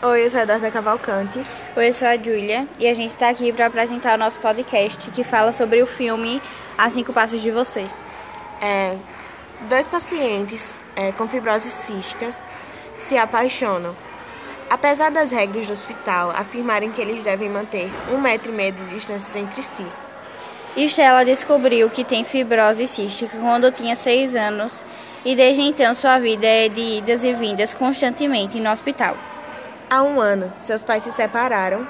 Oi, eu sou a Eduarda Cavalcante. Oi, eu sou a Júlia e a gente está aqui para apresentar o nosso podcast que fala sobre o filme A Cinco Passos de Você. É, dois pacientes é, com fibrose cística se apaixonam. Apesar das regras do hospital afirmarem que eles devem manter um metro e meio de distância entre si. Estela descobriu que tem fibrose cística quando tinha seis anos e desde então sua vida é de idas e vindas constantemente no hospital. Há um ano, seus pais se separaram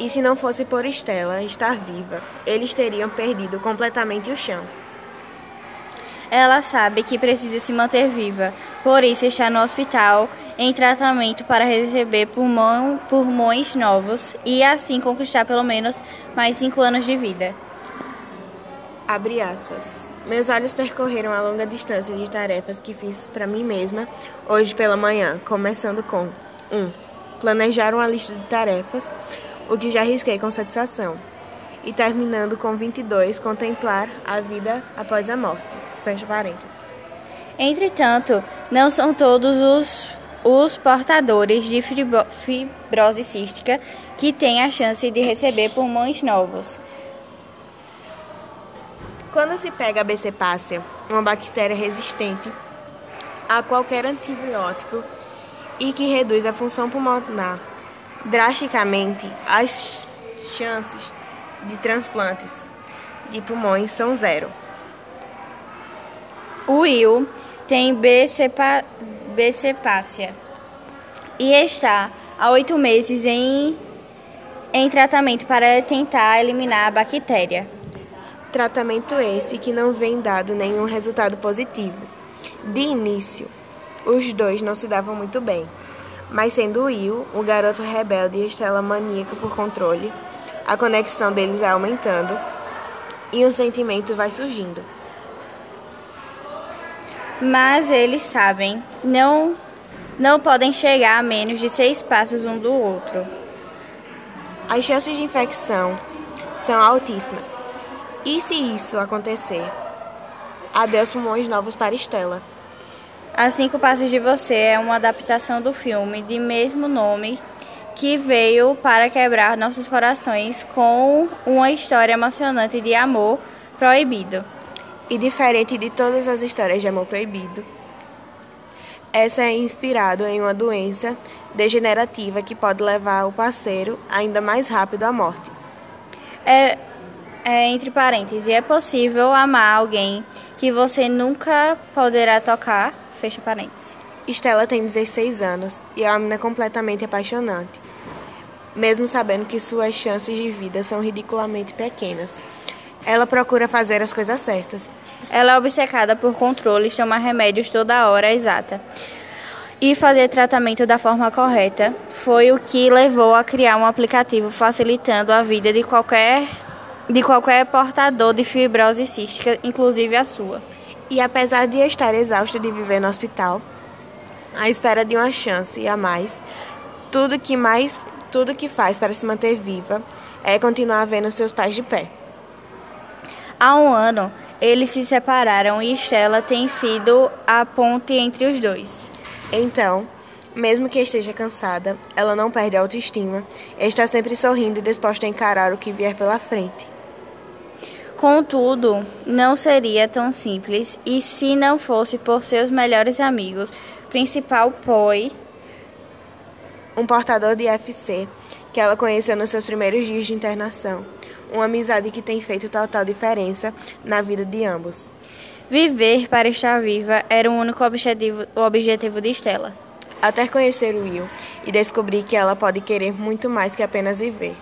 e se não fosse por Estela estar viva, eles teriam perdido completamente o chão. Ela sabe que precisa se manter viva, por isso está no hospital em tratamento para receber pulmão, pulmões novos e assim conquistar pelo menos mais cinco anos de vida. Abre aspas. Meus olhos percorreram a longa distância de tarefas que fiz para mim mesma hoje pela manhã, começando com 1. Um, planejar uma lista de tarefas, o que já risquei com satisfação, e terminando com 22, contemplar a vida após a morte. Fecha parênteses. Entretanto, não são todos os, os portadores de fibrose cística que têm a chance de receber pulmões novos. Quando se pega a becepácia, uma bactéria resistente a qualquer antibiótico e que reduz a função pulmonar drasticamente, as chances de transplantes de pulmões são zero. O Will tem becepa, becepácia e está há oito meses em, em tratamento para tentar eliminar a bactéria. Tratamento esse que não vem dado nenhum resultado positivo. De início, os dois não se davam muito bem, mas sendo Will, o garoto rebelde e Estela maníaca por controle, a conexão deles vai aumentando e um sentimento vai surgindo. Mas eles sabem, não, não podem chegar a menos de seis passos um do outro. As chances de infecção são altíssimas. E se isso acontecer? Adeus pulmões novos para Estela. A Cinco Passos de Você é uma adaptação do filme de mesmo nome que veio para quebrar nossos corações com uma história emocionante de amor proibido. E diferente de todas as histórias de amor proibido, essa é inspirada em uma doença degenerativa que pode levar o parceiro ainda mais rápido à morte. É, é, entre parênteses, é possível amar alguém que você nunca poderá tocar, fecha parênteses. Estela tem 16 anos e é uma menina completamente apaixonante, mesmo sabendo que suas chances de vida são ridiculamente pequenas. Ela procura fazer as coisas certas. Ela é obcecada por controles, tomar remédios toda hora exata e fazer tratamento da forma correta. Foi o que levou a criar um aplicativo facilitando a vida de qualquer de qualquer portador de fibrose cística, inclusive a sua. E apesar de estar exausta de viver no hospital, à espera de uma chance a mais, tudo que mais, tudo que faz para se manter viva é continuar vendo seus pais de pé. Há um ano, eles se separaram e Stella tem sido a ponte entre os dois. Então, mesmo que esteja cansada, ela não perde a autoestima e está sempre sorrindo e disposta a encarar o que vier pela frente. Contudo, não seria tão simples e se não fosse por seus melhores amigos, principal Poi, um portador de FC que ela conheceu nos seus primeiros dias de internação. Uma amizade que tem feito total diferença na vida de ambos. Viver para estar viva era o único objetivo, o objetivo de Stella. Até conhecer o Will e descobrir que ela pode querer muito mais que apenas viver.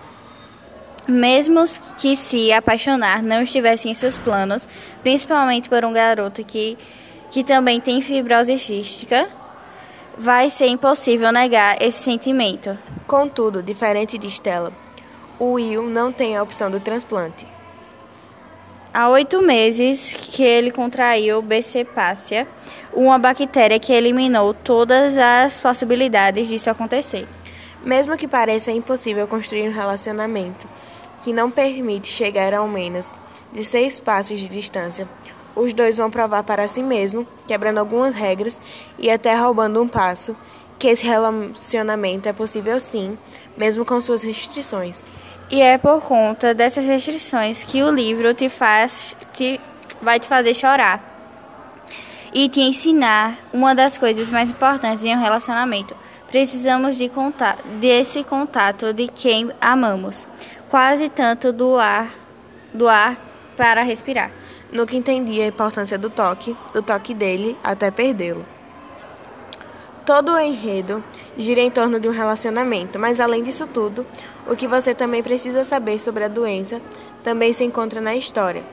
Mesmo que se apaixonar não estivesse em seus planos, principalmente por um garoto que, que também tem fibrose cística, vai ser impossível negar esse sentimento. Contudo, diferente de Stella, o Will não tem a opção do transplante. Há oito meses que ele contraiu Becepácia, uma bactéria que eliminou todas as possibilidades disso acontecer. Mesmo que pareça impossível construir um relacionamento que não permite chegar ao menos de seis passos de distância, os dois vão provar para si mesmo, quebrando algumas regras e até roubando um passo, que esse relacionamento é possível sim, mesmo com suas restrições. E é por conta dessas restrições que o livro te faz, te, vai te fazer chorar e te ensinar uma das coisas mais importantes em um relacionamento. Precisamos de contato, desse contato de quem amamos, quase tanto do ar, do ar para respirar. Nunca entendi a importância do toque, do toque dele até perdê-lo. Todo o enredo gira em torno de um relacionamento, mas além disso tudo, o que você também precisa saber sobre a doença também se encontra na história.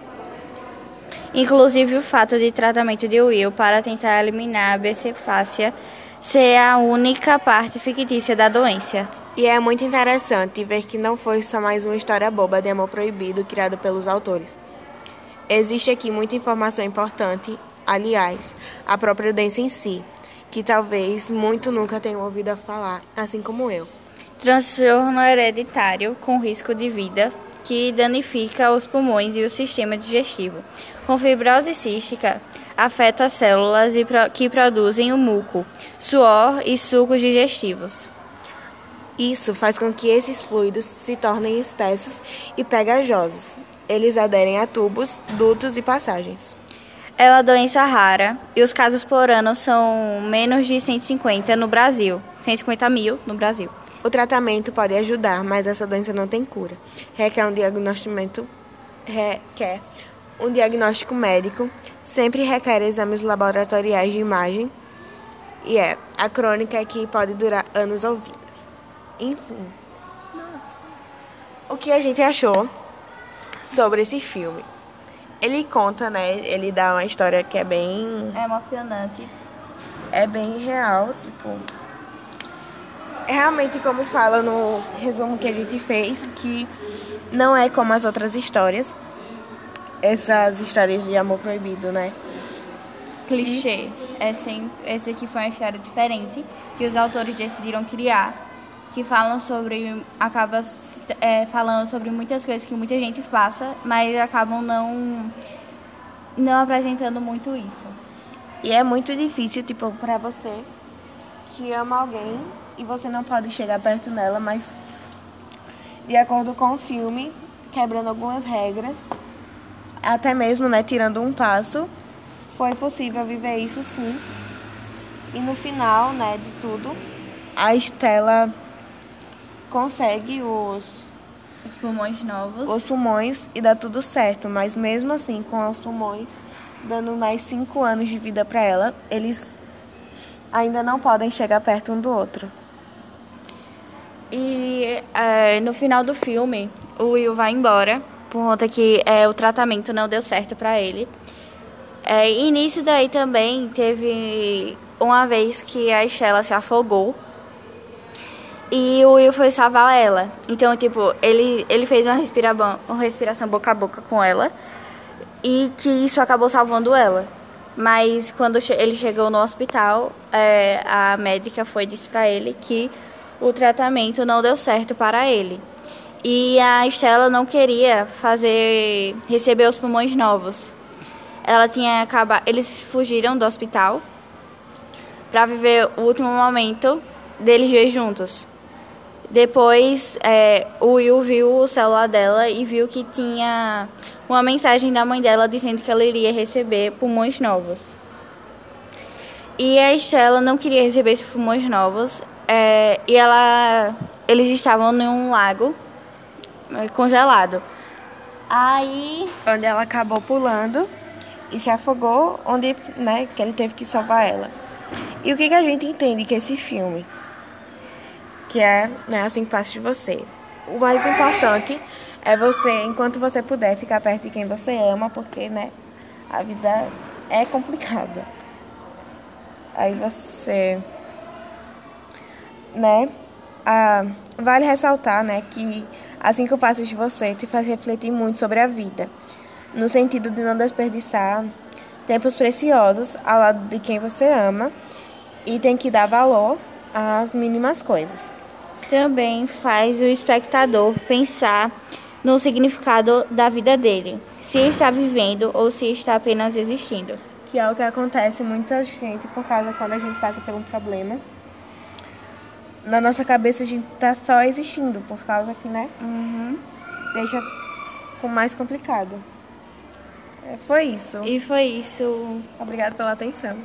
Inclusive o fato de tratamento de Will para tentar eliminar a bicefácia ser a única parte fictícia da doença. E é muito interessante ver que não foi só mais uma história boba de amor proibido criada pelos autores. Existe aqui muita informação importante, aliás, a própria doença em si que talvez muito nunca tenham ouvido falar, assim como eu. Transtorno hereditário com risco de vida que danifica os pulmões e o sistema digestivo. Com fibrose cística, afeta as células que produzem o muco, suor e sucos digestivos. Isso faz com que esses fluidos se tornem espessos e pegajosos. Eles aderem a tubos, dutos e passagens. É uma doença rara e os casos por ano são menos de 150 no Brasil, 150 mil no Brasil. O tratamento pode ajudar, mas essa doença não tem cura. Requer um diagnóstico, requer um diagnóstico médico, sempre requer exames laboratoriais de imagem e é a crônica é que pode durar anos ou vidas. Enfim, o que a gente achou sobre esse filme? Ele conta, né? Ele dá uma história que é bem. É emocionante. É bem real, tipo. É realmente como fala no resumo que a gente fez, que não é como as outras histórias. Essas histórias de amor proibido, né? Clichê. Essa, essa aqui foi uma história diferente que os autores decidiram criar, que falam sobre. acaba é, falando sobre muitas coisas que muita gente passa, mas acabam não, não apresentando muito isso. E é muito difícil, tipo, pra você que ama alguém e você não pode chegar perto dela, mas de acordo com o filme, quebrando algumas regras, até mesmo, né, tirando um passo, foi possível viver isso sim. E no final, né, de tudo, a Estela consegue os os pulmões novos. Os pulmões e dá tudo certo, mas mesmo assim, com os pulmões dando mais cinco anos de vida para ela, eles ainda não podem chegar perto um do outro. E é, no final do filme, o Will vai embora por conta que é, o tratamento não deu certo para ele. É, e nisso daí também teve uma vez que a Estela se afogou e o Will foi salvar ela. Então, tipo, ele, ele fez uma, respira, uma respiração boca a boca com ela. E que isso acabou salvando ela. Mas quando ele chegou no hospital, é, a médica foi disse para ele que o tratamento não deu certo para ele. E a Estela não queria fazer receber os pulmões novos. Ela tinha acabado, eles fugiram do hospital para viver o último momento deles dois juntos. Depois, é, o Will viu o celular dela e viu que tinha uma mensagem da mãe dela dizendo que ela iria receber pulmões novos. E a Estela não queria receber esses pulmões novos. É, e ela, eles estavam num lago é, congelado. Aí. Onde ela acabou pulando e se afogou, onde né, que ele teve que salvar ela. E o que, que a gente entende que esse filme? Que é né, assim que passa de você. O mais importante é você, enquanto você puder, ficar perto de quem você ama, porque né, a vida é complicada. Aí você, né, ah, vale ressaltar, né, que assim que passos de você te faz refletir muito sobre a vida, no sentido de não desperdiçar tempos preciosos ao lado de quem você ama e tem que dar valor às mínimas coisas também faz o espectador pensar no significado da vida dele, se está vivendo ou se está apenas existindo. Que é o que acontece muita gente por causa quando a gente passa por um problema. na nossa cabeça a gente tá só existindo, por causa que, né? Uhum. Deixa com mais complicado. É, foi isso. E foi isso. Obrigada pela atenção.